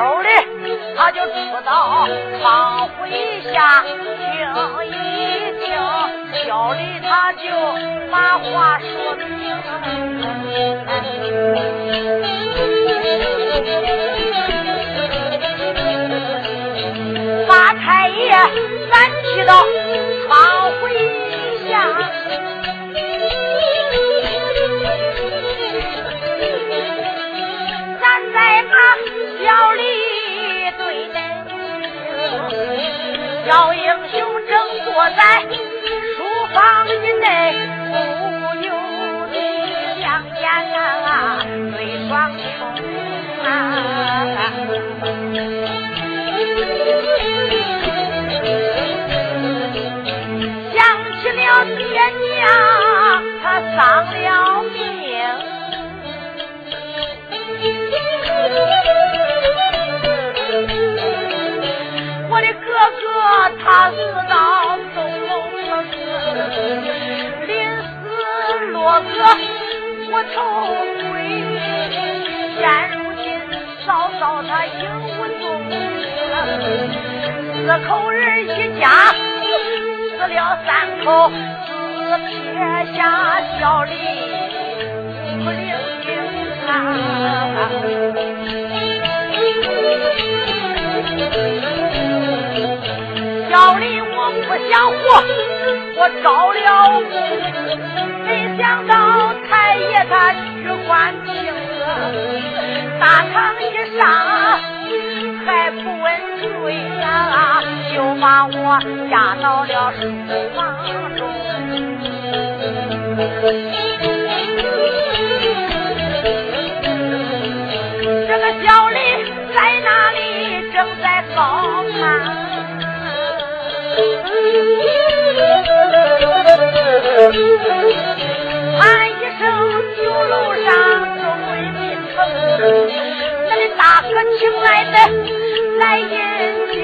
手里，他就出到窗户下听一听，小李他就把话说明。把太爷，赶去到窗户下，咱再把小李。老英雄正坐在书房以内他死到东龙的，临死落个无头鬼。现如今嫂嫂她英魂不灭，四口人一家死了三口，只撇下小李孤零零啊。要离我不想活，我招了怒，没想到太爷他居官清，大堂一上还不问罪呀、就把我押到了书房中。喊一声酒楼上周围进城，那的大哥请来的来饮酒，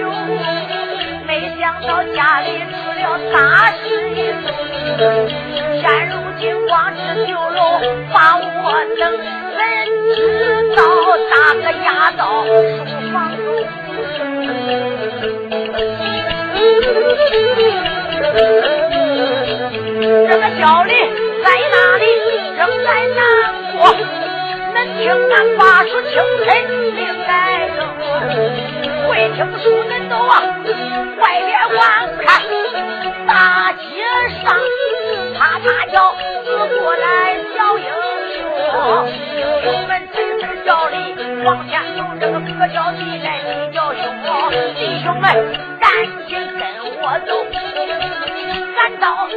没想到家里出了大事一宗，现如今光是酒楼把我等，恨知道大哥压到书房中。小林在哪里？正在南国。恁听俺发出清晨的来更，会听书恁都往外边观看。大街上啪啪叫，死过来小英雄。英雄们齐齐叫哩，往前走，这个哥叫弟来，弟叫兄。弟兄们赶紧跟我走。到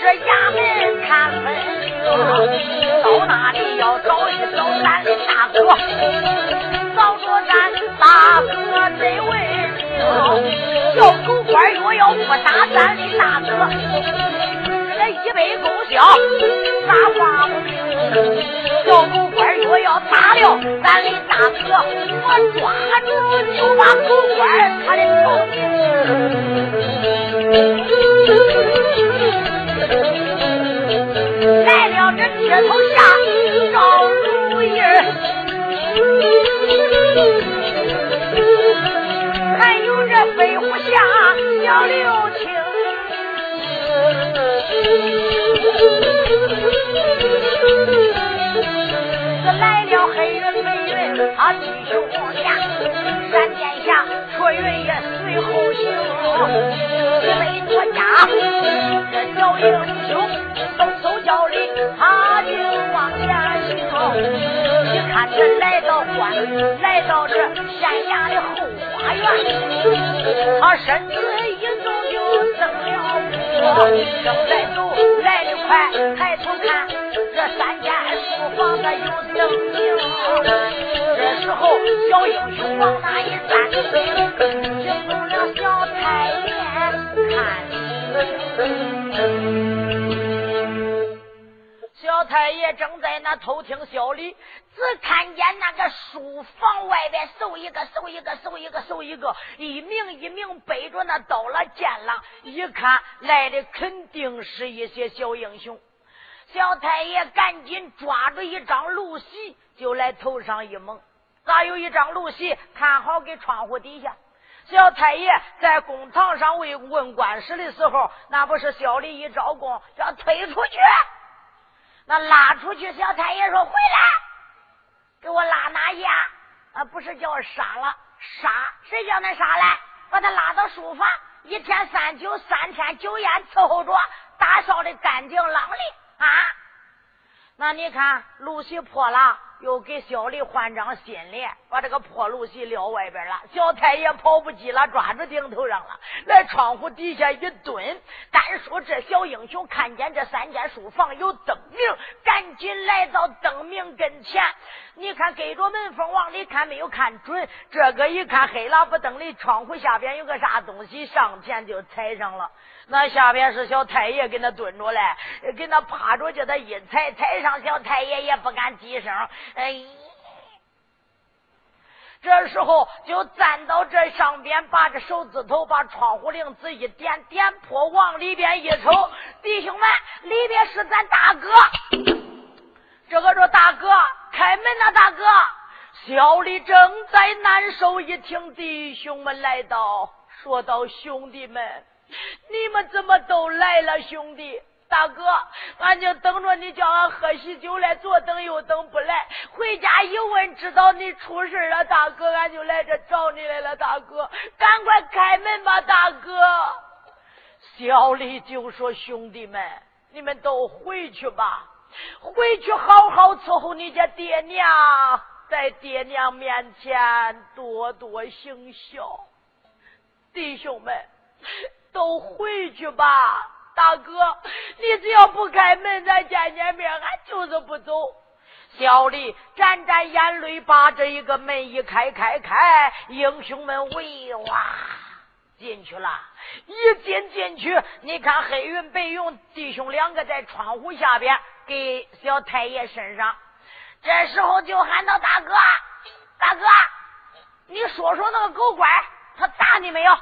这衙门看门到那里要找一找咱的大哥找着咱大哥真位命小狗官若要不打咱的大哥这一杯狗销咋花不明小狗官若要打了咱的大哥我抓住就把狗官行，没多家，这小英雄嗖嗖叫里，他就往前行。一看这来到关，来到这县衙的后花园，他身子一动就蹬了步，正在走，来得快，抬头看这三间书房的有。正经，这时候小英雄往那一站，小太监。看，小太爷正在那偷听小李，只看见那个书房外边搜一个，搜一个，搜一个，搜一个，一名一名背着那刀了剑了，一看来的肯定是一些小英雄。小太爷赶紧抓住一张露席，就来头上一蒙。咋有一张露席？看好给窗户底下。小太爷在公堂上问问官司的时候，那不是小李一招供，要推出去，那拉出去。小太爷说：“回来，给我拉哪去啊？不是叫杀了杀？谁叫恁杀来？把他拉到书房，一天三酒，三天酒宴伺候着，打扫的干净朗利。”啊，那你看露席破了，又给小丽换张新的，把这个破露席撂外边了。小太爷跑不及了，抓住顶头上了，来窗户底下一蹲。单说这小英雄看见这三间书房有灯明，赶紧来到灯明跟前。你看，隔着门缝往里看，没有看准。这个一看黑了不灯的窗户下边有个啥东西，上前就踩上了。那下边是小太爷给那蹲着嘞，给那趴着，叫他一踩踩上，小太爷也不敢吱声。哎，这时候就站到这上边，把这手指头把窗户铃子一点点破，往里边一瞅，弟兄们，里边是咱大哥。这个说大哥，开门呐，大哥。小李正在难受，一听弟兄们来到，说道：“兄弟们。” 你们怎么都来了，兄弟大哥？俺就等着你叫俺喝喜酒来，左等右等不来。回家一问，知道你出事了，大哥，俺就来这找你来了，大哥，赶快开门吧，大哥。小李就说：“兄弟们，你们都回去吧，回去好好伺候你家爹娘，在爹娘面前多多行孝，弟兄们。”都回去吧，大哥，你只要不开门，咱见见面，俺就是不走。小李沾沾眼泪，把这一个门一开，开开，英雄们围哇进去了。一进进去，你看黑云白云弟兄两个在窗户下边给小太爷身上。这时候就喊到大哥，大哥，你说说那个狗官，他打你没有？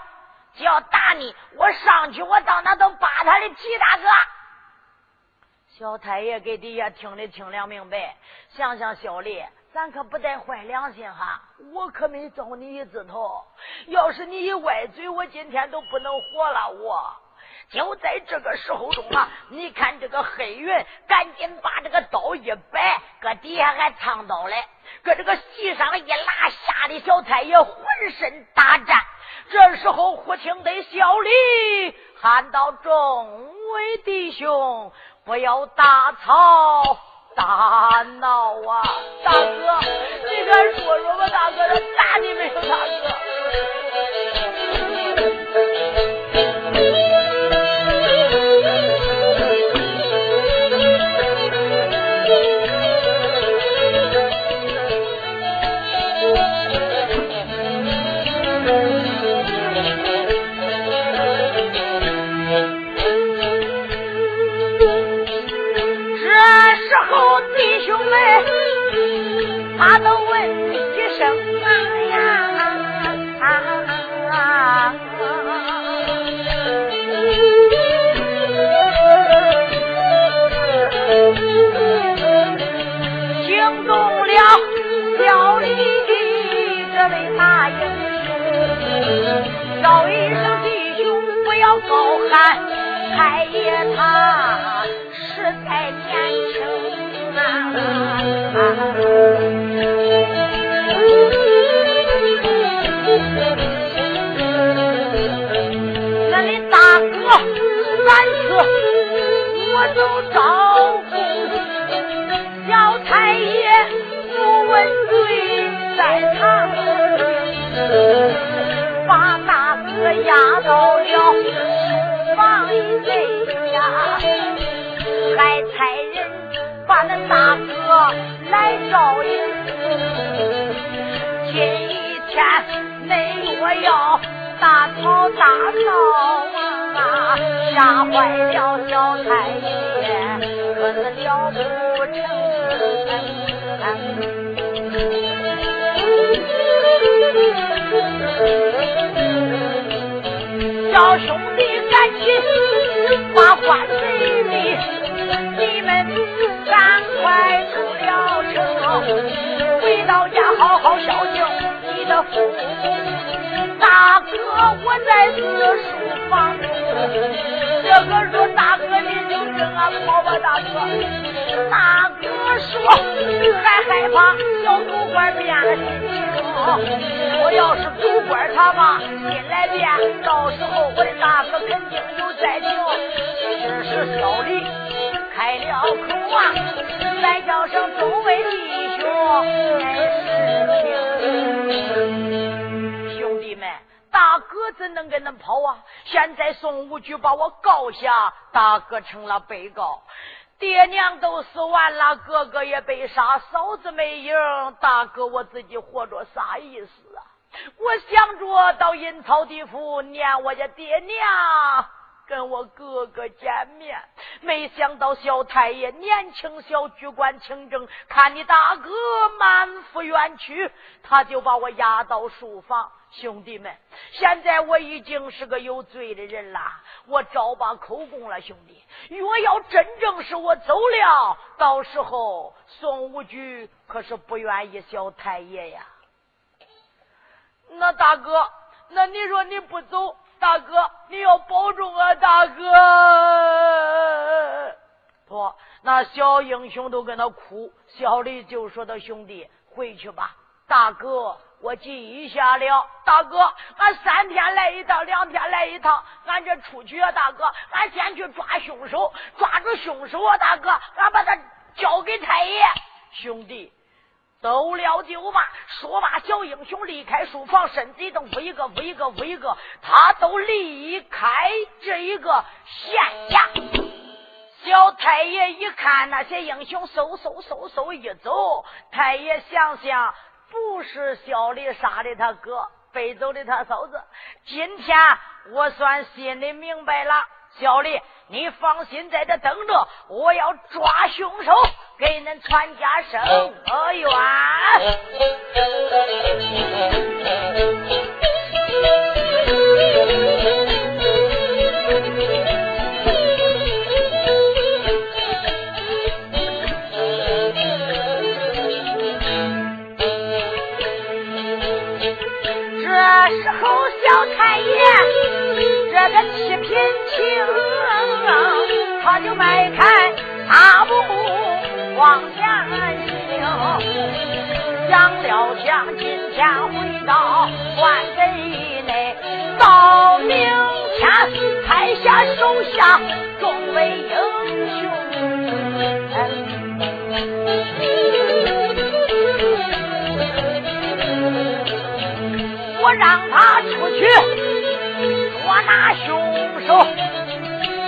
只要打你，我上去，我到那都扒他的皮，大哥。小太爷给底下听的清凉明白，想想小丽，咱可不带坏良心哈，我可没糟你一指头。要是你一歪嘴，我今天都不能活了。我就在这个时候中啊，你看这个黑云赶紧把这个刀一摆，搁底下还藏刀嘞，搁这个席上一拉，吓得小太爷浑身打颤。这时候，胡青得小李喊道：“众位弟兄，不要大吵大闹啊！大哥，你敢说说吧？大哥，他打你没有？大哥。”老汉太爷他实在年轻啊。房内呀，还差人把那大哥来照应。今天内我要大吵大闹啊，吓坏了小太爷，可是了不成。小兄弟赶紧把关贼的，你们赶快出了城，回到家好好孝敬你的父母。大哥，我在此书房中。这个说大哥你就跟俺跑吧，大哥。大哥说还害怕小狗官变了心。我要是主管他吧，心来变，到时候我的大哥肯定有灾情。这是小李开了口啊，再叫声众位弟兄，兄弟们，大哥怎能跟恁跑啊？现在宋武举把我告下，大哥成了被告。爹娘都死完了，哥哥也被杀，嫂子没影，大哥我自己活着啥意思啊？我想着到阴曹地府念我家爹娘，跟我哥哥见面。没想到小太爷年轻小举官清正，看你大哥满腹冤屈，他就把我押到书房。兄弟们，现在我已经是个有罪的人了，我招把口供了。兄弟，若要真正是我走了，到时候宋武举可是不愿意小太爷呀。那大哥，那你说你不走，大哥你要保重啊，大哥。不，那小英雄都跟他哭，小李就说：“他兄弟回去吧，大哥我记一下了。大哥，俺三天来一趟，两天来一趟，俺这出去啊，大哥，俺先去抓凶手，抓住凶手啊，大哥，俺把他交给太爷，兄弟。”走了就罢，说罢，小英雄离开书房，身子一动，一个，一个，一个，他都离开这一个县衙。小太爷一看那些英雄，嗖嗖嗖嗖一走，太爷想想，不是小丽杀的他哥，背走的他嫂子。今天我算心里明白了。小丽，你放心在这等着，我要抓凶手，给恁全家生个冤。这个七品青，他就迈开大步往前行，想了想，今天回到关贼内，到明天才下手下众位英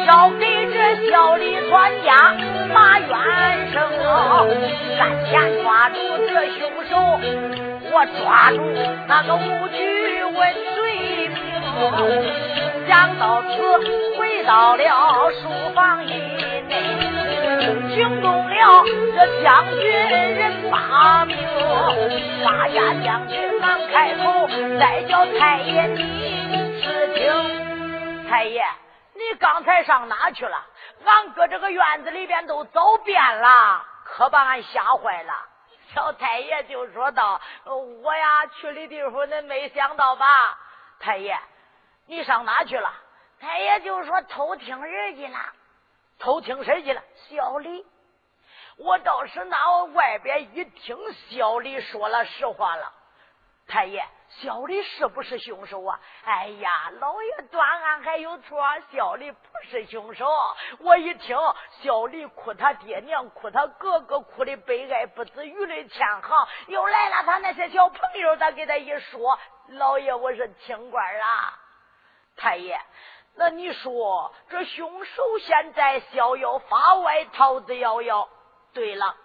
交给这小李专家马元生，赶紧抓住这凶手，我抓住那个武举问罪名。想到此，回到了书房以内，惊动了这将军人八名。八家将军忙开口，再叫太爷你。事情，太爷，你刚才上哪去了？俺搁这个院子里边都走遍了，可把俺吓坏了。小太爷就说道：“我呀去的地方，恁没想到吧？太爷，你上哪去了？太爷就说偷听人去了，偷听谁去了？小李。我倒是拿我外边一听，小李说了实话了。太爷，小李是不是凶手啊？哎呀，老爷断案还有错，小李不是凶手。我一听，小李哭他爹娘，哭他哥哥，哭的悲哀不止，雨泪千行。又来了他那些小朋友，他给他一说，老爷我是清官了。太爷，那你说这凶手现在逍遥法外，逃之夭夭。对了。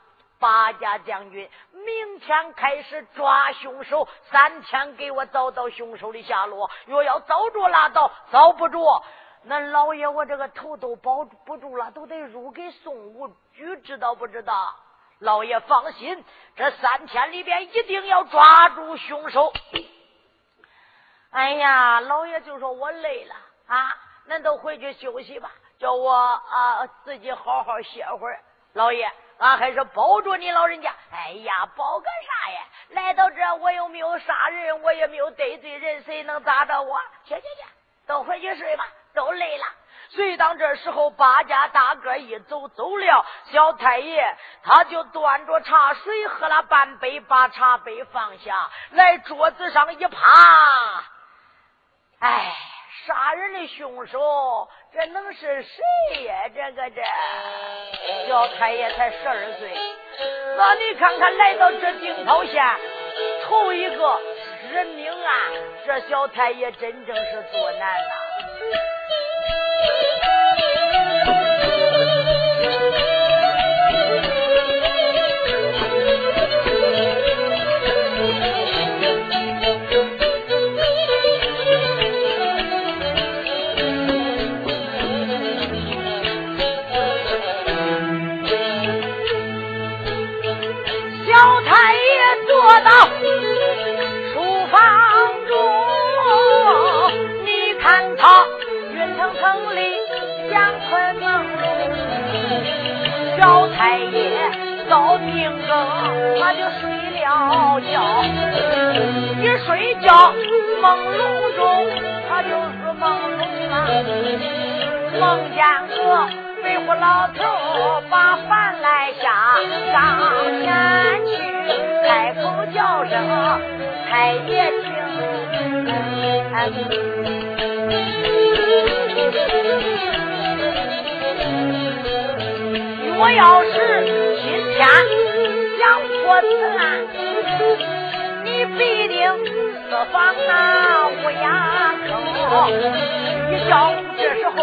八家将军，明天开始抓凶手，三天给我找到凶手的下落。若要找着拉倒，找不着，那老爷我这个头都保不住了，都得入给宋武举，知道不知道？老爷放心，这三天里边一定要抓住凶手。哎呀，老爷就说我累了啊，恁都回去休息吧，叫我啊自己好好歇会儿。老爷。俺还是保着你老人家。哎呀，保个啥呀？来到这，我又没有杀人，我也没有得罪人，谁能打着我？去去去，都回去睡吧，都累了。所以当这时候，八家大哥一走走了，小太爷他就端着茶水喝了半杯，把茶杯放下来，桌子上一趴，哎。杀人的凶手，这能是谁呀？这个这小太爷才十二岁，那你看看来到这定陶县，头一个人命案，这小太爷真正是作难了。睡觉朦胧中，他就是朦胧啊，梦见个肥虎老头把饭来下，上前去开口叫声太爷听。我要是今天。想破此案，你必定私访那乌鸦坑。一觉这时候，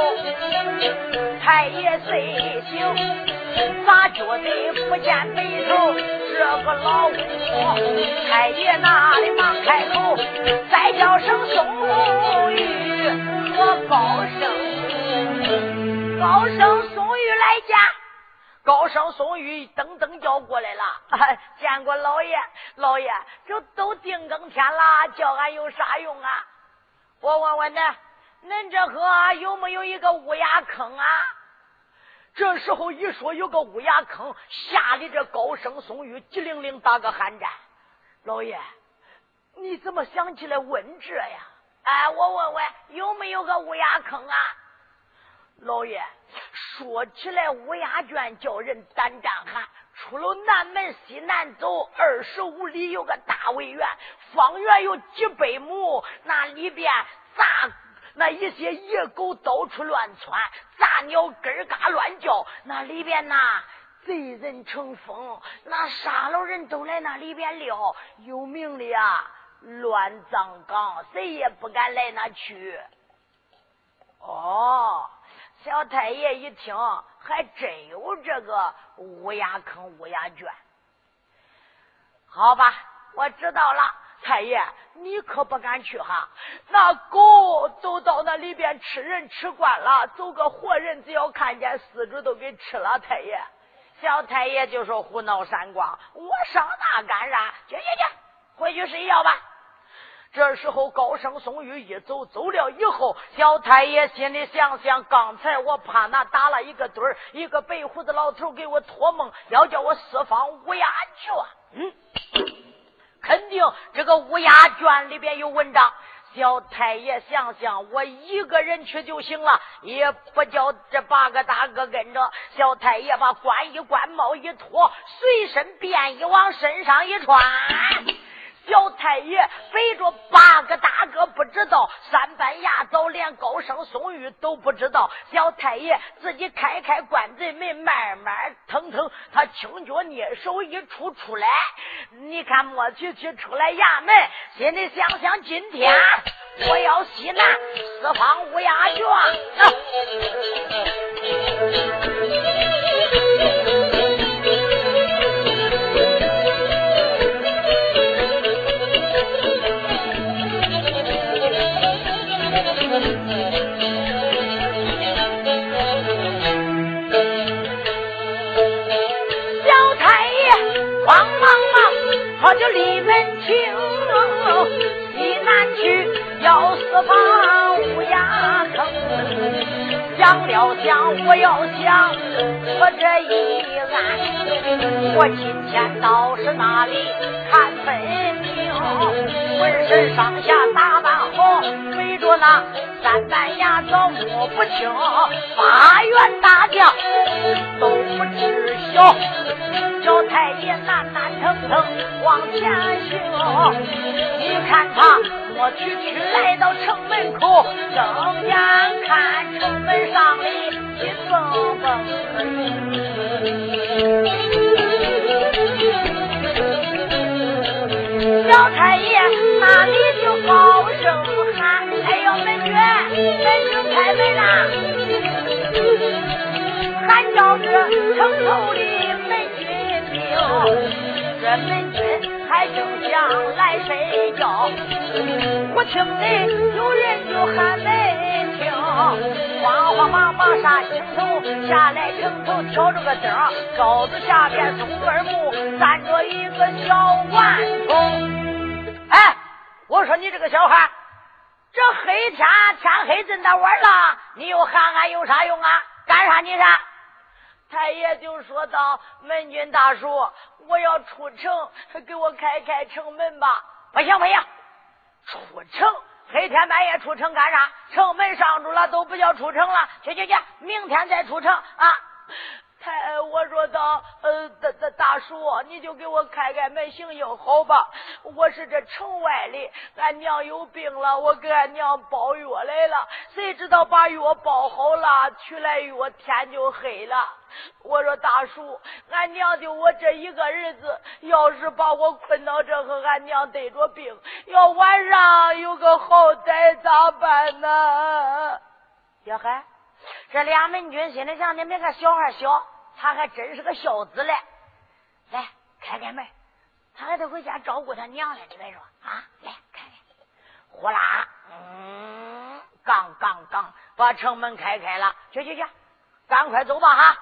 太爷睡醒，咋觉得不见北头这个老屋？太爷那里忙开口，再叫声宋玉和高升，高升宋玉来见。高升宋玉噔噔叫过来了，见过老爷，老爷，这都定更天了，叫俺有啥用啊？我问问恁，恁这河有没有一个乌鸦坑啊？这时候一说有个乌鸦坑，吓得这高升宋玉急灵灵打个寒战。老爷，你怎么想起来问这呀？哎，我问问有没有个乌鸦坑啊？老爷。说起来，乌鸦圈叫人胆战寒。出了南门西南走二十五里，有个大围园，方圆有几百亩。那里边杂那一些野狗到处乱窜，杂鸟咯嘎乱叫。那里边呐，贼人成风，那杀了人都来那里边撩。有名的呀，乱葬岗，谁也不敢来那去。哦。小太爷一听，还真有这个乌鸦坑、乌鸦圈。好吧，我知道了。太爷，你可不敢去哈！那狗都到那里边吃人吃惯了，走个活人，只要看见死猪都给吃了。太爷，小太爷就说胡闹三光，我上那干啥？去去去，回去睡觉吧。这时候，高升宋玉一走，走了以后，小太爷心里想想：刚才我怕那打了一个盹儿，一个白胡子老头给我托梦，要叫我四方乌鸦圈。嗯，肯定这个乌鸦圈里边有文章。小太爷想想，我一个人去就行了，也不叫这八个大哥跟着。小太爷把官衣官帽一脱，随身便衣往身上一穿。小太爷背着八个大哥，不知道三班牙枣，连高升宋玉都不知道。小太爷自己开开关贼门，慢慢腾腾，他轻脚蹑手一出出来，你看莫去去出来衙门，心里想想今天我要西南四方乌鸦卷。他清，八员大将都不知晓。叫太爷难难腾腾往前行，你看他我去去门军还正想来睡觉，我听得有人就喊门厅，慌慌忙忙上青头下来城头挑着个灯，高子下边松根木站着一个小顽童。哎，我说你这个小孩，这黑天天黑这大晚了，你又喊俺有啥用啊？干啥你是？太爷就说道：“门军大叔，我要出城，给我开开城门吧。”不行不行，出城黑天半夜出城干啥？城门上住了都不叫出城了。去去去，明天再出城啊！太，我说道，呃，大大大叔，你就给我开开门行行好吧？我是这城外的，俺娘有病了，我给俺娘包药来了。谁知道把药包好了，取来药天就黑了。我说大叔，俺娘就我这一个儿子，要是把我困到这和俺娘得着病，要晚上有个好歹咋办呢？小孩。这俩门军心里想：你别看小孩小，他还真是个孝子嘞。来，开开门，他还得回家照顾他娘嘞。你别说啊，来开开。呼啦，嗯，杠杠杠把城门开开了。去去去，赶快走吧哈！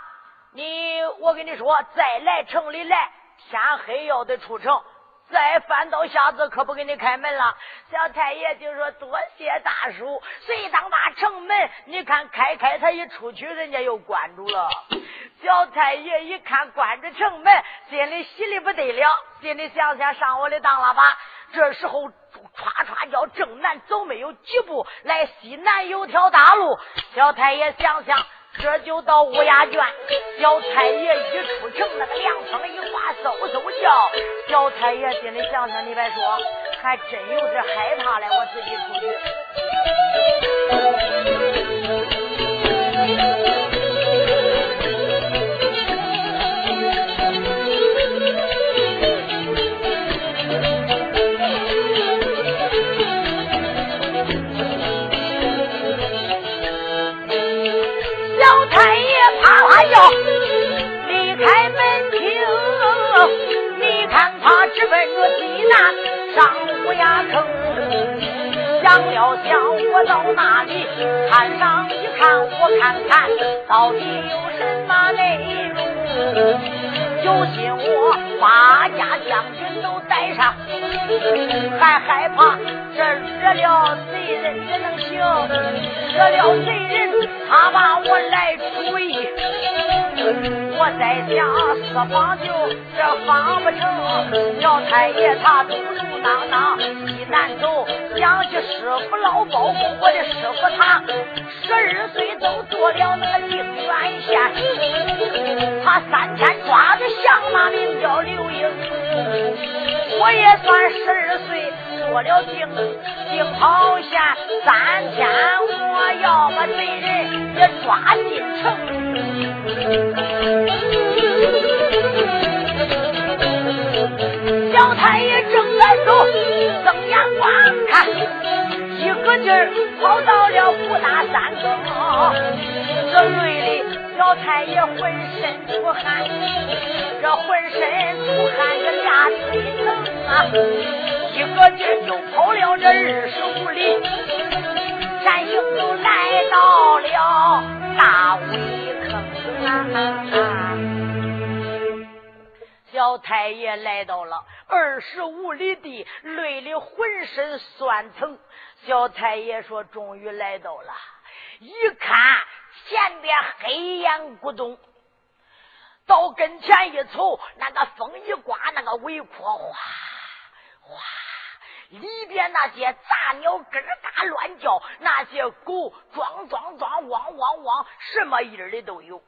你，我跟你说，再来城里来，天黑要得出城。再翻到下子可不给你开门了。小太爷就说：“多谢大叔。”随当把城门，你看开开，他一出去，人家又关住了。小太爷一看关着城门，心里喜的不得了，心里想想上我的当了吧。这时候唰唰叫正南走，没有几步来西南有条大路。小太爷想想。这就到乌鸦圈，小太爷一出城，那个凉风一刮，嗖嗖叫。小太爷心里想想，你别说，还真有点害怕嘞，我自己出去。到那里看上一看，我看看到底有什么内容。有心我八家将军都带上，还害怕这惹了贼人怎能行？惹了贼人，他把我来主意。我在想四方就这方不成，小太爷他当当西南走，想起师傅老包公，我的师傅他十二岁都做了那个定远县，他三天抓的相马名叫刘英，我也算十二岁做了定定跑县，三天我要把贼人。也抓进城，小太爷正走，睁眼。光看一个劲儿跑到了五大三更，这累的小太爷浑身出汗，这浑身出汗这俩腿疼啊，一个劲儿就跑了这二十五里，山行就来到了大围坑啊。小太爷来到了二十五里地，累得浑身酸疼。小太爷说：“终于来到了。”一看前边黑烟咕咚，到跟前一瞅，那个风一刮，那个围坡哗哗，里边那些杂鸟咯嘎乱叫，那些狗装装装，汪汪汪，什么音儿的都有。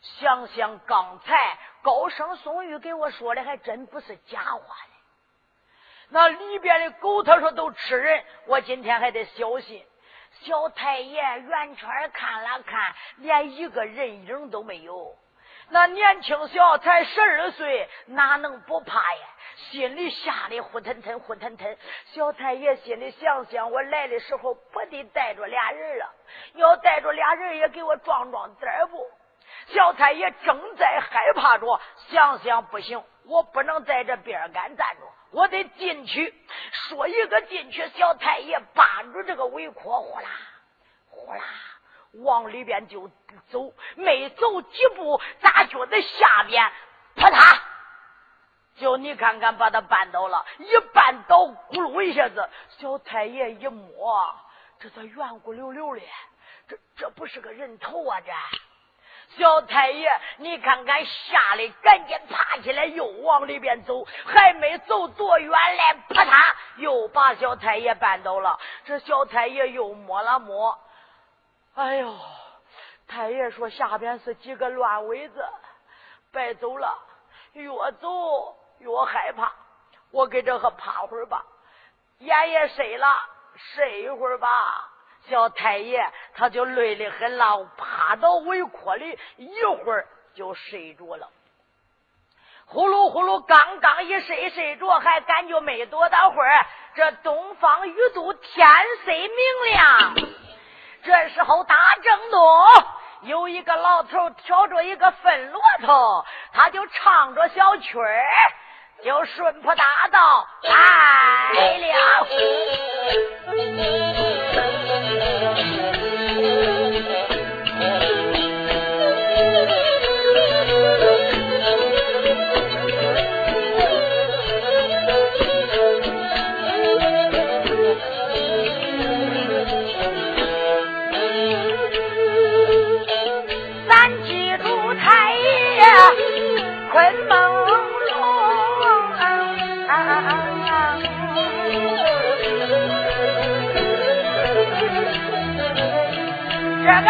想想刚才高声宋玉给我说的，还真不是假话呢。那里边的狗，他说都吃人，我今天还得小心。小太爷圆圈看了看，连一个人影都没有。那年轻小才十二岁，哪能不怕呀？心里吓得呼腾腾、呼腾腾。小太爷心里想想，我来的时候不得带着俩人了，要带着俩人也给我壮壮胆不？小太爷正在害怕着，想想不行，我不能在这边干站着，我得进去。说一个进去，小太爷扒住这个围廓，呼啦呼啦往里边就走。没走几步，咋觉得下边啪嗒，就你看看，把他绊倒了，一绊倒，咕噜一下子，小太爷一摸，这咋圆鼓溜溜的？这这不是个人头啊？这？小太爷，你看看，吓得赶紧爬起来，又往里边走，还没走多远嘞，啪嗒，又把小太爷绊倒了。这小太爷又摸了摸，哎呦，太爷说下边是几个乱尾子，别走了，越走越害怕，我给这个趴会儿吧，眼也睡了，睡一会儿吧。小太爷他就累得很了，趴到围坡里，一会儿就睡着了。呼噜呼噜，刚刚一睡睡着，还感觉没多大会儿，这东方玉都天色明亮。这时候大正东有一个老头挑着一个粪骆驼，他就唱着小曲儿，就顺坡大道来了。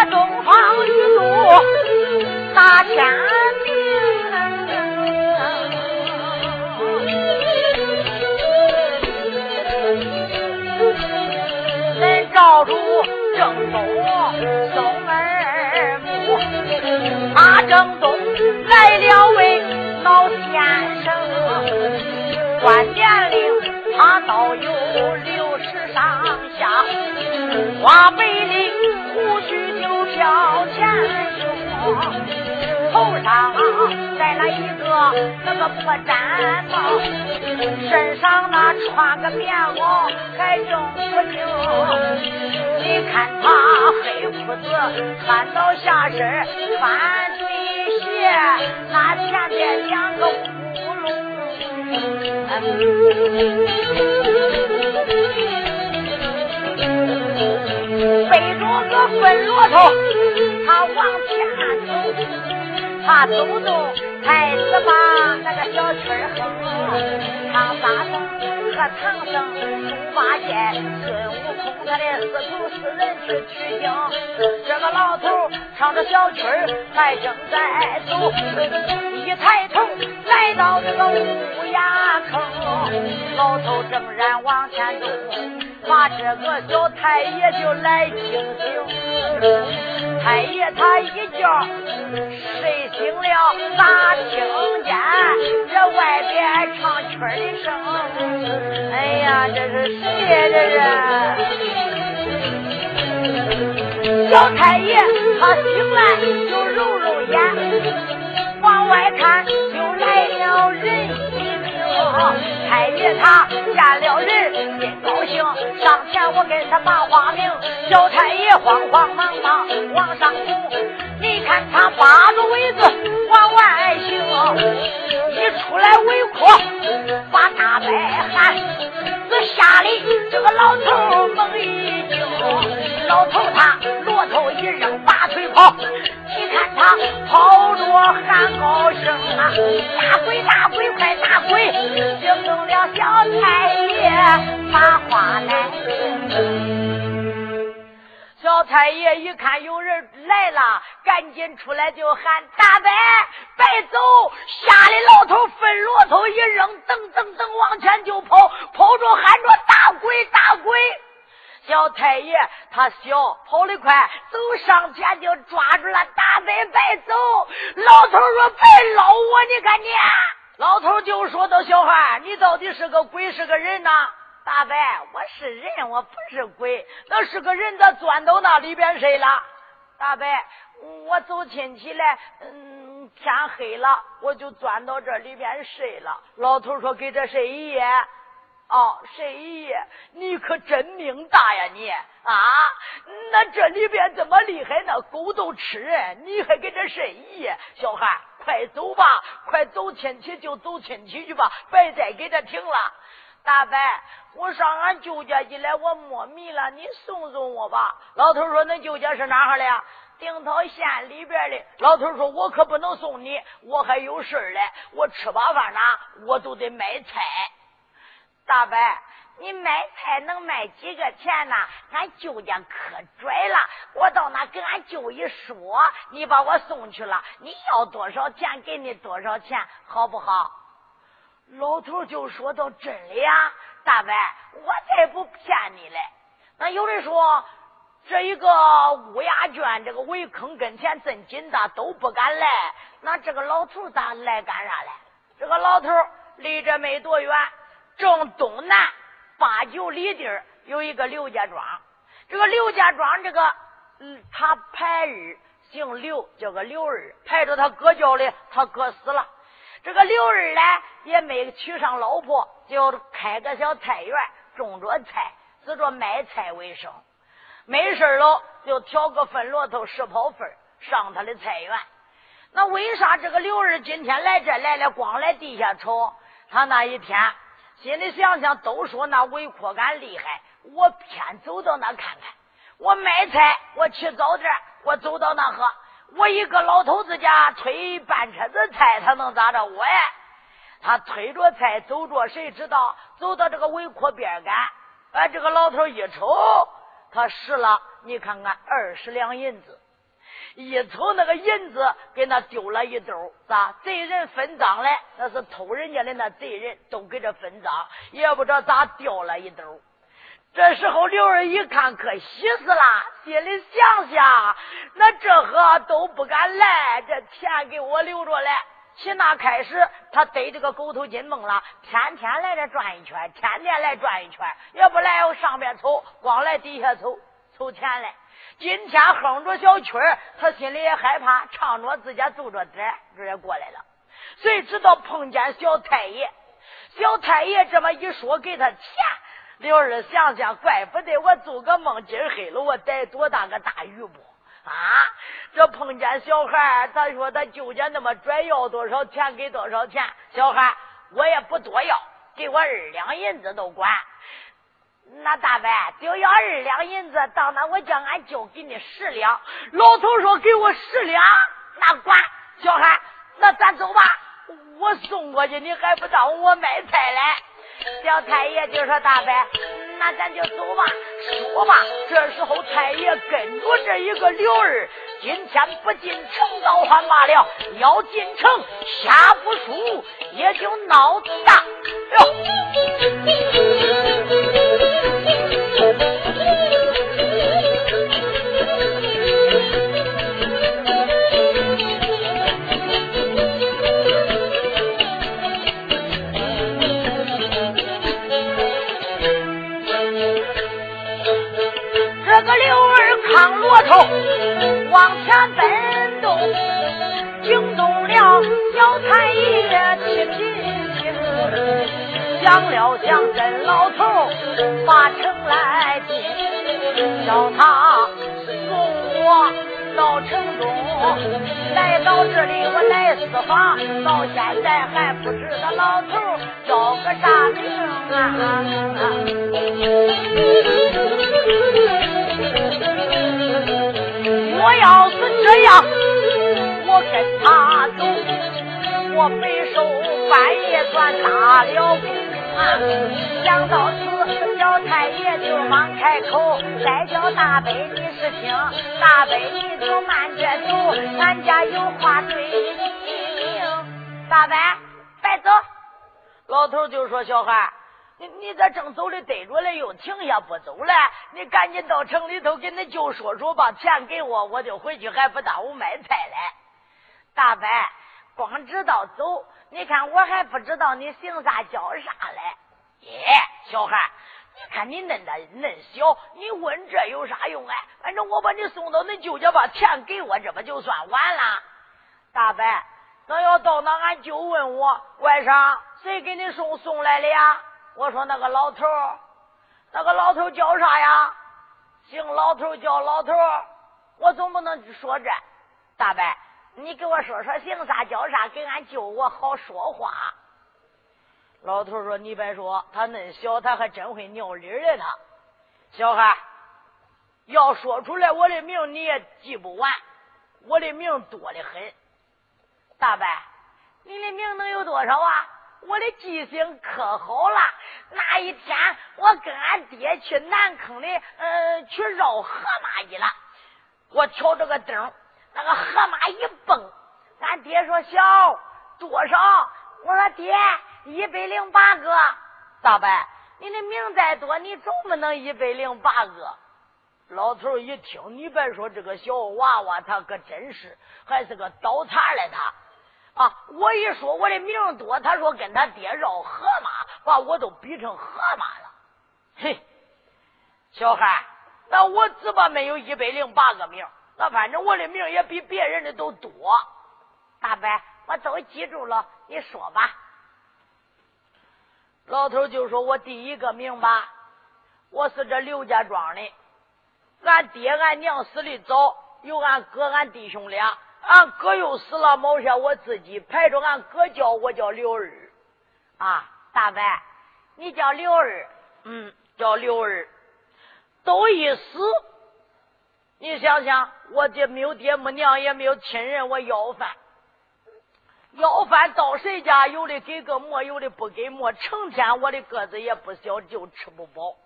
东方玉露大天明，恁照住正东东二目，马正东来了位老先生，观年龄他倒有六十上下，花白领。须就飘前胸，头上戴了一个那个破毡帽，身上那穿个棉袄还正不净。你看他黑裤子穿到下身，穿对鞋，那前边两个窟窿。背着个粪骆驼，他往前走，他走走，才是把那个小曲儿哼，唱啥声？和唐僧猪八戒、孙悟空他的师徒四人去取经。这个老头唱着小曲儿还正在走，一抬头来到这个乌鸦坑，老头正然往前走，把这个小太爷就来惊醒。太爷他一叫，睡醒了，咋听见这外边唱曲的声？哎呀，这是谁呀？这是小太爷，他醒来就揉揉眼，外看就来了人太爷他见了人，真高兴，上前我给他把花名。小太爷慌慌忙忙往上冲，你看他八个围子往外行，一出来围阔，把大白喊，这吓里这个老头猛一惊，老头他骆头一扔，拔腿跑。你看他跑着喊高声啊，大鬼大鬼快打鬼，惊动了小太爷把话来。小太爷一看有人来了，赶紧出来就喊大白白走，吓得老头分骆头一扔，噔噔噔往前就跑，跑着喊着大鬼大鬼。小太爷他小跑得快，走上前就抓住了大白白走。老头说：“别捞我，你看你。”老头就说到：“小孩，你到底是个鬼是个人呐？”大伯，我是人，我不是鬼。那是个人，他钻到那里边睡了。大伯，我走亲戚来，嗯，天黑了，我就钻到这里边睡了。老头说：“给这睡一夜。”哦，神医，你可真命大呀你啊！那这里边这么厉害，那狗都吃人，你还给这神医？小孩，快走吧，快走亲戚就走亲戚去吧，别再给他停了。大伯，我上俺舅家去来，我摸迷了，你送送我吧。老头说：“恁舅家是哪哈的呀？定陶县里边的。”老头说：“我可不能送你，我还有事儿嘞，我吃饱饭呢，我都得买菜。”大伯，你卖菜能卖几个钱呢？俺舅家可拽了，我到那跟俺舅一说，你把我送去了，你要多少钱给你多少钱，好不好？老头就说到：“真的呀，大伯，我才不骗你嘞。那有人说，这一个乌鸦圈，这个围坑跟前真紧的都不敢来，那这个老头咋来干啥嘞？这个老头离这没多远。”正东南八九里地儿有一个刘家庄，这个刘家庄这个，嗯，他排日姓刘，叫个刘二，排着他哥叫的，他哥死了。这个刘二呢也没娶上老婆，就开个小菜园，种着菜，指着卖菜为生。没事了就挑个粪骆头拾跑粪上他的菜园。那为啥这个刘二今天来这来了，光来地下瞅？他那一天。心里想想，都说那围阔杆厉害，我偏走到那看看。我卖菜，我去早点，我走到那喝。我一个老头子家推半车子菜，他能咋着我呀？他推着菜走着，谁知道走到这个围阔边杆，哎，这个老头一瞅，他拾了，你看看二十两银子。一瞅那个银子，给那丢了一兜，咋？贼人分赃嘞？那是偷人家的那贼人都给这分赃，也不知道咋掉了一兜。这时候刘二一看，可喜死了，心里想想：那这呵都不敢来，这钱给我留着嘞。从那开始，他得这个狗头金梦了，天天来这转一圈，天天来转一圈，也不来我上边瞅，光来底下瞅瞅钱来。今天哼着小曲儿，他心里也害怕，唱着自家奏着点，这也过来了。谁知道碰见小太爷？小太爷这么一说，给他钱。刘二想想，怪不得我做个梦，今儿黑了，我逮多大个大鱼不？啊！这碰见小孩，他说他舅家那么拽，要多少钱给多少钱。小孩，我也不多要，给我二两银子都管。那大伯就要二两银子，到那我叫俺舅给你十两。老头说给我十两，那管小孩，那咱走吧。我送过去，你还不耽误我买菜嘞？小太爷就说：“大伯，那咱就走吧。”说吧，这时候太爷跟着这一个刘儿，今天不进城倒还罢了，要进城下不输也就闹大了。往前奔动，惊动了小太爷七品星。想了想，跟老头把城来进，叫他送我到城中。来到这里，我来司法，到现在还不知道老头叫个啥名啊。我要是这样，我跟他走，我没受半夜算大了功。想到此，小太爷就忙开口，再叫大伯你是听，大伯你就慢着走，俺家有话对你明。大伯，快走。老头就说：“小孩。”你你这正走的逮着了，又停下不走了。你赶紧到城里头跟恁舅说说，把钱给我，我就回去，还不耽误买菜嘞。大伯，光知道走，你看我还不知道你姓啥叫啥嘞。耶，小孩，你看你嫩的嫩小，你问这有啥用啊？反正我把你送到你舅家，把钱给我，这不就算完了？大伯，那要到那，俺舅问我外甥谁给你送送来的呀？我说那个老头那个老头叫啥呀？姓老头叫老头我总不能说这。大伯，你给我说说姓啥叫啥，给俺舅我好说话。老头说：“你别说，他嫩小，他还真会尿理的。他小孩要说出来我的名你也记不完，我的名多的很。大伯，你的名能有多少啊？”我的记性可好了。那一天，我跟俺爹去南坑里，呃，去绕河马去了。我挑着个灯，那个河马一蹦，俺爹说：“小多少？”我说：“爹，一百零八个。”大伯，你的名再多，你总不能一百零八个。老头一听，你别说这个小娃娃，他可真是还是个倒茬嘞，他。啊！我一说我的名多，他说跟他爹绕河马，把我都比成河马了。嘿，小孩，那我怎么没有一百零八个名，那反正我的名也比别人的都多。大伯，我都记住了，你说吧。老头就说：“我第一个名吧，我是这刘家庄的，俺爹俺娘死的早，有俺哥俺弟兄俩。”俺哥又死了，毛下我自己排着俺哥叫，我叫刘二啊，大伯，你叫刘二，嗯，叫刘二，都一死，你想想，我这没有爹没娘，也没有亲人，我要饭，要饭到谁家有的给个馍，有的不给馍，成天我的个子也不小，就吃不饱，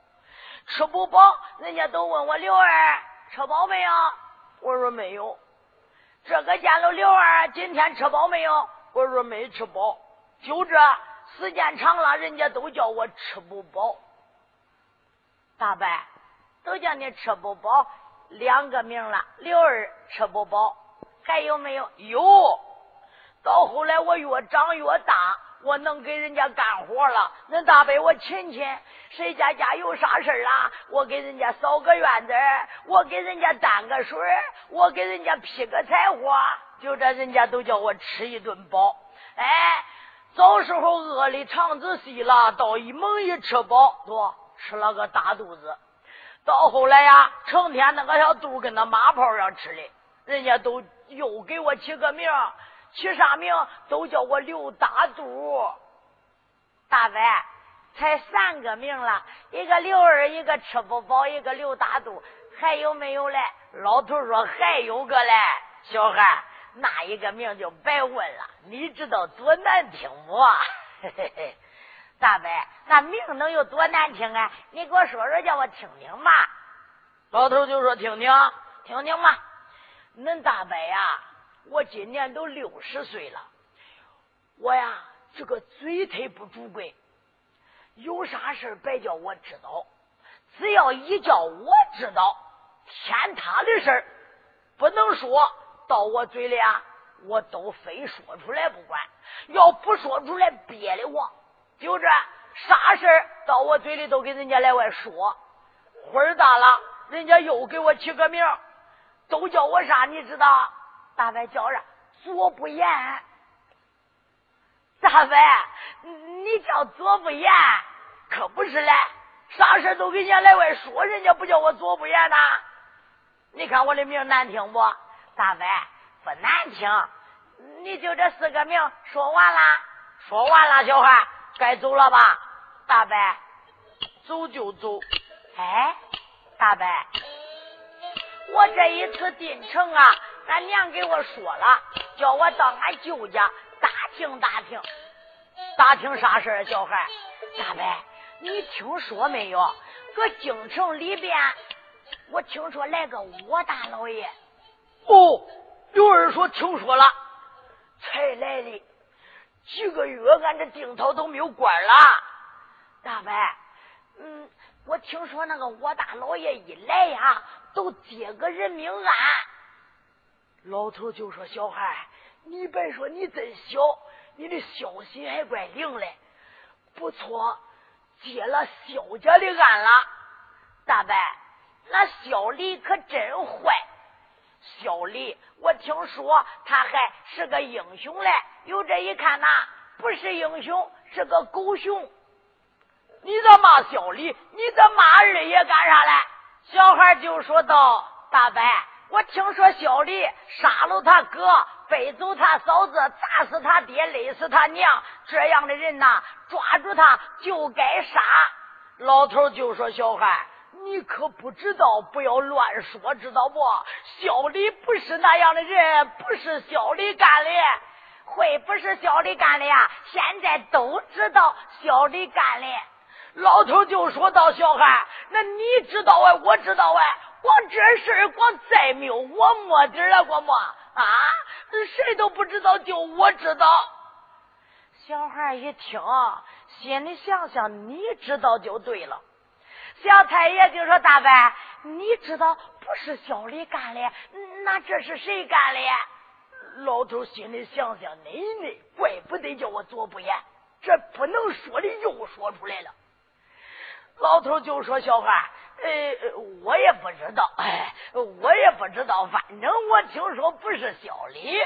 吃不饱，人家都问我刘二吃饱没有，我说没有。这个见了刘二，今天吃饱没有？我说没吃饱。就这时间长了，人家都叫我吃不饱。大伯，都叫你吃不饱，两个名了。刘二吃不饱，还有没有？有。到后来我越长越大。我能给人家干活了，恁大伯我亲戚，谁家家有啥事啊？我给人家扫个院子，我给人家担个水，我给人家劈个柴火，就这人家都叫我吃一顿饱。哎，早时候饿的肠子细了，到一猛一吃饱，多吃了个大肚子。到后来呀，成天那个小肚跟那马泡样吃的，人家都又给我起个名。起啥名都叫我刘大肚，大伯才三个名了，一个刘二，一个吃不饱，一个刘大肚，还有没有嘞？老头说还有个嘞，小孩那一个名就白问了，你知道多难听不？嘿嘿嘿，大伯，那名能有多难听啊？你给我说说，叫我听听吧。老头就说：“听听，听听吧。恁大伯呀，我今年都六十岁了，我呀这个嘴忒不主贵，有啥事别叫我知道，只要一叫我知道，天塌的事不能说到我嘴里啊，我都非说出来不管。要不说出来憋的慌，就这啥事到我嘴里都给人家来外说，会儿大了。”人家又给我起个名，都叫我啥？你知道？大伯叫啥？左不言。大伯，你叫左不言？可不是嘞，啥事都给人家来外说，人家不叫我左不言呐。你看我的名难听不？大伯不难听，你就这四个名说完了？说完了，小孩该走了吧？大伯，走就走。哎。大伯，我这一次进城啊，俺娘给我说了，叫我到俺舅家打听打听，打听啥事儿？小孩，大伯，你听说没有？搁京城里边，我听说来个我大老爷。哦，有人说听说了，才来的几个月，俺这定头都没有官了。大伯，嗯。我听说那个我大老爷一来呀，都接个人命案。老头就说：“小孩，你别说，你真小，你的消息还怪灵嘞。不错，接了萧家的案了。大伯，那小李可真坏。小李，我听说他还是个英雄嘞。有这一看呐，不是英雄，是个狗熊。”你咋骂小李？你咋骂二爷干啥嘞？小孩就说道：“大伯，我听说小李杀了他哥，背走他嫂子，砸死他爹，勒死他娘，这样的人呐，抓住他就该杀。”老头就说：“小孩，你可不知道，不要乱说，知道不？小李不是那样的人，不是小李干的，会不是小李干的呀？现在都知道小李干的。”老头就说到：“小孩，那你知道哎，我知道哎，光这事儿光再没有我摸底了，过么啊？谁都不知道，就我知道。”小孩一听，心里想想：“你知道就对了。”小太爷就说：“大伯，你知道不是小李干的，那这是谁干的？”老头心里想想：“奶奶，怪不得叫我左不言，这不能说的又说出来了。”老头就说：“小孩，呃，我也不知道，哎，我也不知道，反正我听说不是小李。”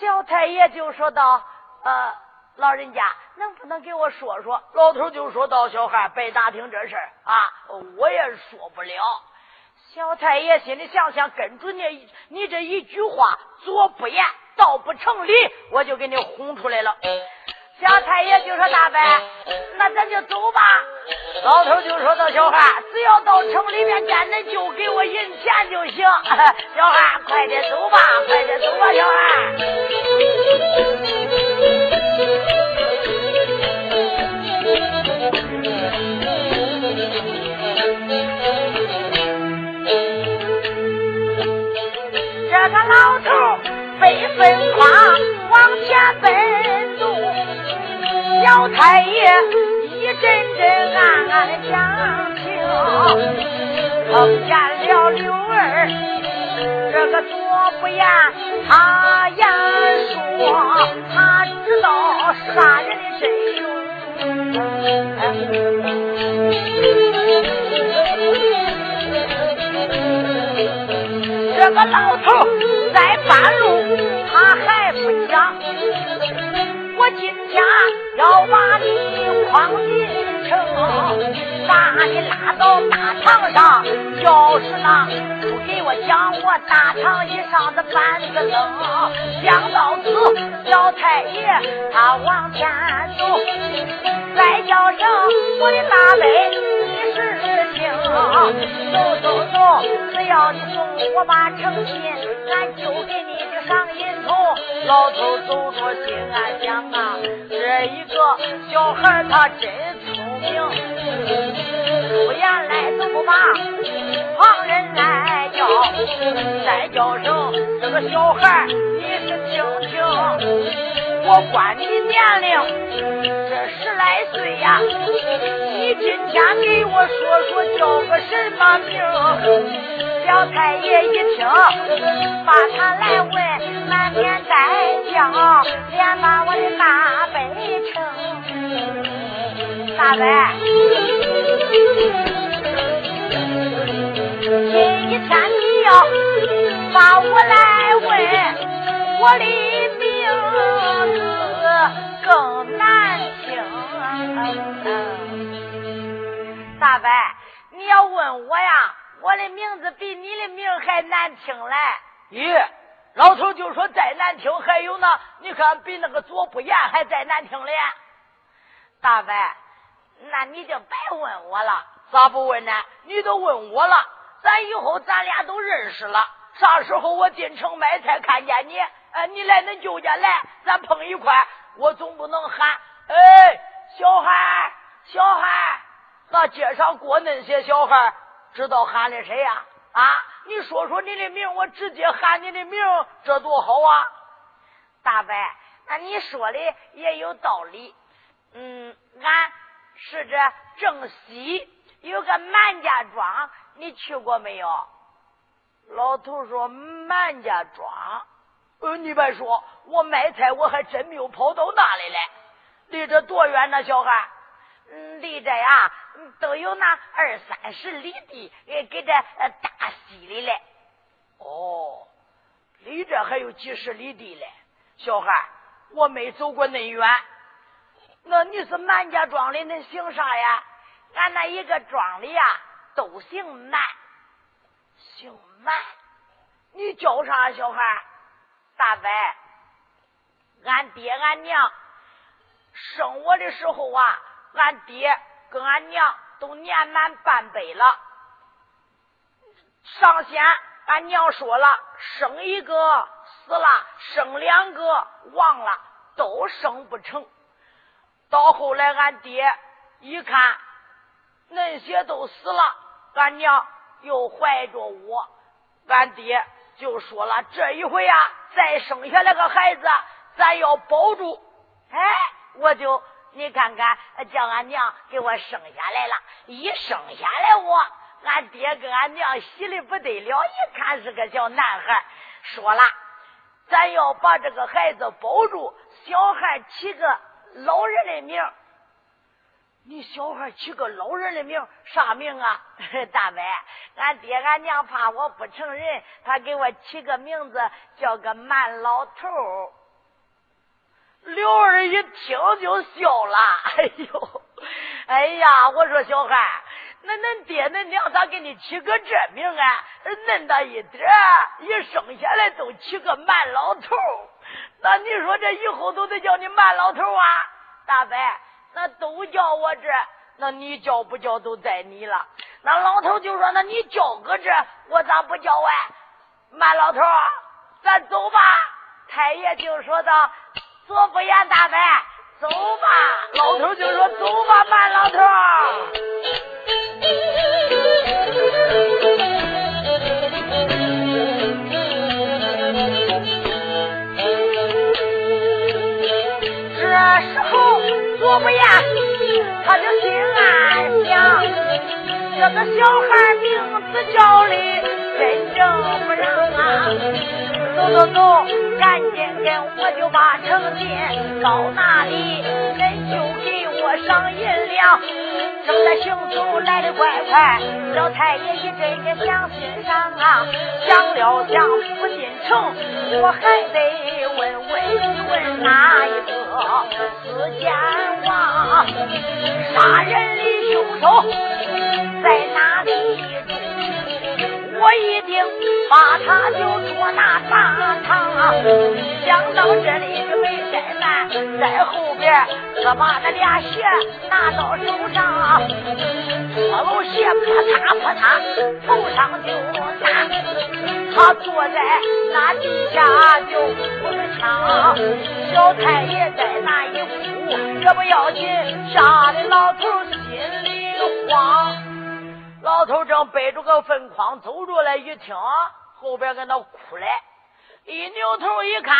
小太爷就说道：“呃，老人家能不能给我说说？”老头就说道：“小孩，别打听这事儿啊，我也说不了。”小太爷心里想想，跟住你，你这一句话，左不言，道不成理，我就给你轰出来了。小太爷就说：“大伯，那咱就走吧。”老头就说到：“小孩，只要到城里面见恁就给我银钱就行。小孩，快点走吧，快点走吧，小孩。”这个老头飞奔夸小太爷。一阵阵暗暗的想情，碰见了柳儿，这个左不言，他言说他知道杀人的真凶。这个老头在半路，他还不讲。要把你诓进城，把你拉到大堂上，要是呢不给我讲，我大堂一上的板子扔。想到此，小太爷他往前走，再叫声我的大伯，你是听，走走走，只要你送我把诚信，俺就给你的上瘾头，老头走着心暗想啊，这一个小孩他真聪明，出言来都不把旁人来叫，再叫声这个小孩你是听听，我管你年龄这十来岁呀，你今天给我说说叫个什么名？小太爷一听，把他来问，满面带笑，连把我的大悲称。大伯，今天你要把我来问，我的更难听。大伯，你要问我呀？我的名字比你的名还难听嘞！咦，老头就说再难听还有呢，你看比那个左不言还再难听嘞。大伯，那你就别问我了。咋不问呢？你都问我了，咱以后咱俩都认识了。啥时候我进城买菜看见你，哎，你来恁舅家来，咱碰一块，我总不能喊哎，小孩，小孩，那街上过那些小孩。知道喊的谁呀？啊，你说说你的名，我直接喊你的名，这多好啊！大伯，那你说的也有道理。嗯，俺是这正西有个满家庄，你去过没有？老头说满家庄，呃，你别说，我卖菜我还真没有跑到那里来。离这多远呢，小孩？嗯，离这呀。都有那二三十里地，呃给这大溪里嘞。哦，离这还有几十里地嘞。小孩，我没走过那远。那你是满家庄的，恁姓啥呀？俺那一个庄里呀，都姓满。姓满？你叫啥，小孩？大伯，俺爹俺娘生我的时候啊，俺爹。跟俺娘都年满半百了，上仙俺娘说了，生一个死了，生两个忘了，都生不成。到后来俺爹一看那些都死了，俺娘又怀着我，俺爹就说了，这一回呀，再生下来个孩子，咱要保住。哎，我就。你看看，叫俺娘给我生下来了，一生下来我，俺爹跟俺娘喜的不得了，一看是个小男孩，说了，咱要把这个孩子保住，小孩起个老人的名。你小孩起个老人的名，啥名啊？大伯，俺爹俺娘怕我不成人，他给我起个名字，叫个慢老头。刘二一听就笑了，哎呦，哎呀，我说小孩，那恁爹恁娘咋给你起个这名啊？嫩大一点，一生下来都起个慢老头，那你说这以后都得叫你慢老头啊？大伯，那都叫我这，那你叫不叫都在你了。那老头就说：“那你叫个这，我咋不叫哎？”慢老头，咱走吧。太爷就说道。左不言大伯，走吧。老头就说：“走吧，慢老头。”我不言他就心暗想：这个小孩名字叫的真正不让啊。走走走，赶紧跟我就把成亲。到那里，恁就给我上银两。正在行走来的快快，老太爷一阵阵想心上啊，想了想不进城，我还得问问你问哪一个四间王，杀人的凶手在哪里？我一定把他就捉拿大堂。想到这里就没怠慢，在后边可把那俩鞋拿到手上，脱喽鞋，啪嚓啪嚓，头上就打。他坐在那地下就扶着枪，小太爷在那一哭，这不要紧，吓得老头心里慌。老头正背着个粪筐走着来，一听后边跟那哭嘞，一扭头一看，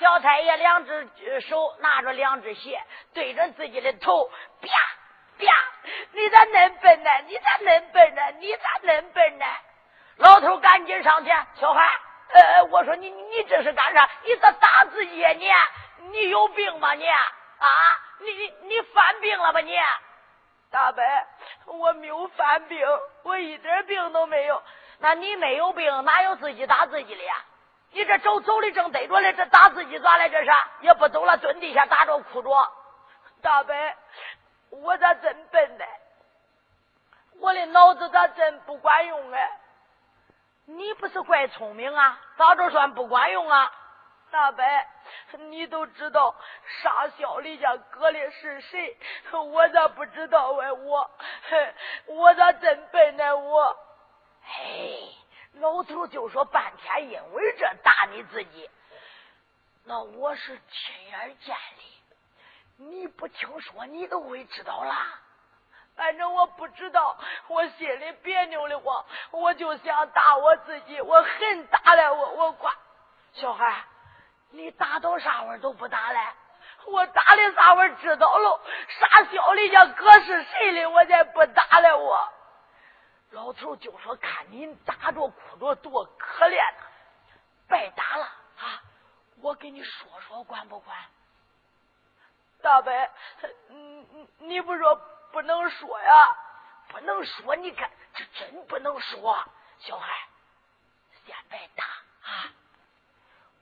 小太爷两只手拿着两只鞋，对着自己的头，啪啪，你咋恁笨呢？你咋恁笨呢？你咋恁笨呢？老头赶紧上前，小孩，呃，我说你你这是干啥？你咋打自己呀？你你有病吗？你啊，你你你犯病了吧？你大伯，我没有犯病，我一点病都没有。那你没有病，哪有自己打自己的呀？你这走走的正得着嘞，这打自己咋了？这是也不走了，蹲地下打着哭着。大伯，我咋真笨呢？我的脑子咋真不管用哎？你不是怪聪明啊？咋着算不管用啊？大伯，你都知道杀小李家哥的是谁？我咋不知道哎？我，我咋真笨呢？我，嘿，老头就说半天，因为这打你自己，那我是亲眼见的，你不听说，你都会知道啦。反正我不知道，我心里别扭的慌，我就想打我自己，我恨打了我，我管小孩，你打到啥玩意都不打了？我打的啥玩意知道了？傻小李家哥是谁的？我才不打了我。老头就说：“看你打着哭着多可怜呐，白打了啊！我给你说说，管不管？”大伯，你不说？不能说呀，不能说！你看，这真不能说。小孩，先别打啊！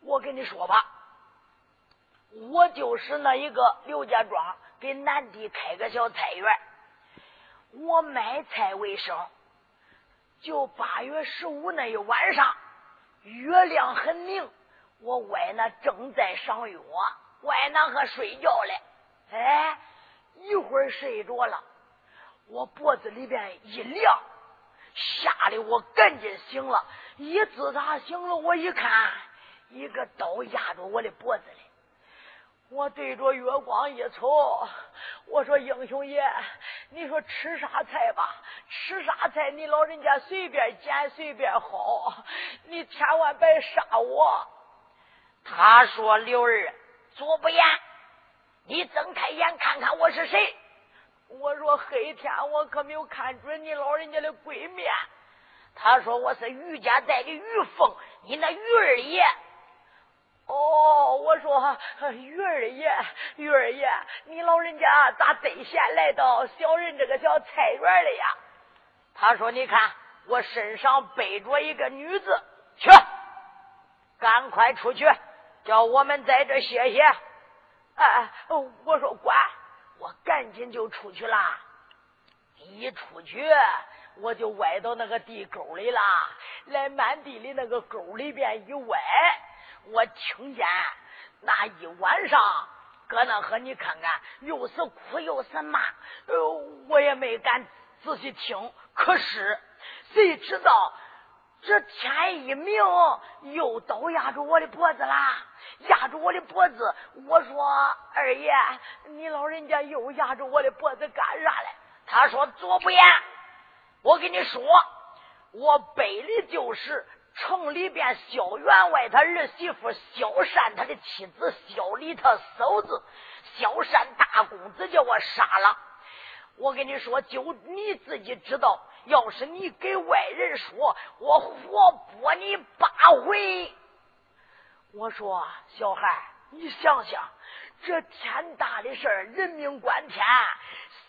我跟你说吧，我就是那一个刘家庄给南地开个小菜园，我卖菜为生。就八月十五那一晚上，月亮很明，我歪那正在赏月，歪那还睡觉嘞。哎。一会儿睡着了，我脖子里边一凉，吓得我赶紧醒了。一自打醒了，我一看，一个刀压着我的脖子里。我对着月光一瞅，我说：“英雄爷，你说吃啥菜吧？吃啥菜？你老人家随便捡，随便薅，你千万别杀我。”他说：“刘儿，左不言。”你睁开眼看看我是谁？我说黑天我可没有看准你老人家的鬼面。他说我是于家寨的于凤，你那于二爷。哦，我说于二爷，于二爷，你老人家咋得闲来到小人这个小菜园里呀？他说你看我身上背着一个女子，去，赶快出去，叫我们在这歇歇。哎哎，我说管，我赶紧就出去了。一出去，我就歪到那个地沟里了。来满地里那个沟里边一歪，我听见那一晚上搁那和你看看，又是哭又是骂，呃，我也没敢仔细听。可是谁知道？这天一明，又刀压住我的脖子啦，压住我的脖子。我说二爷，你老人家又压住我的脖子干啥嘞？他说左不言，我跟你说，我背的就是城里边萧员外他儿媳妇萧善他的妻子萧丽他嫂子萧善大公子叫我杀了。我跟你说，就你自己知道。要是你给外人说，我活剥你八回。我说小孩，你想想，这天大的事儿，人命关天，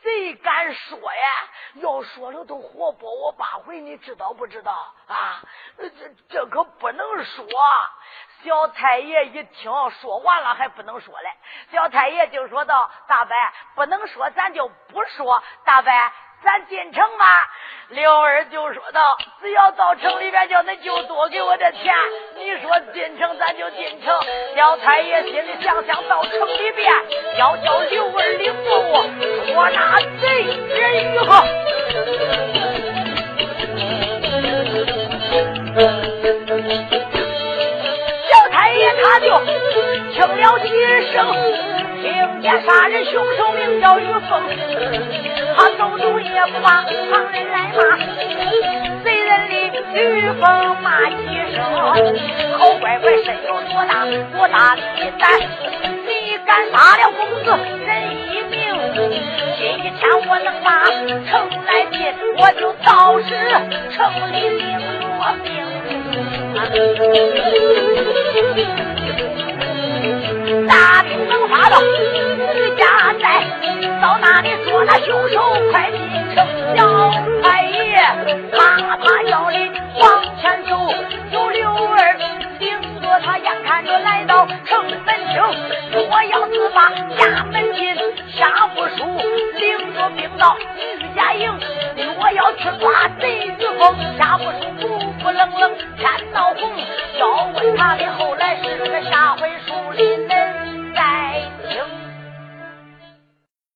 谁敢说呀？要说了都活剥我八回，你知道不知道啊？这这可不能说。小太爷一听说完了，还不能说嘞。小太爷就说道：“大伯，不能说，咱就不说。大伯。”咱进城吧，刘二就说道，只要到城里边，叫恁舅多给我点钱。你说进城咱就进城，小太爷心里想想，到城里边要叫刘二领路，捉拿贼人鱼。呵。小太爷他就听了几声，听见杀人凶手名叫于凤。他走路也不把旁人来骂，贼人里于凤骂几声，好乖乖身有多大多大的胆，你敢杀了公子人一命，今天我能把城来进，我就到时城里领弱兵。大兵能发到于家寨到那里捉那凶手，快进城！小太爷马爬腰的往前走，有六儿顶着他，眼看着来到城门厅。我要去把家门进，下不输领着兵到于家营。我要去抓贼子风，下不输孤孤冷冷天闹红。要问他的后来是个下回书里再听。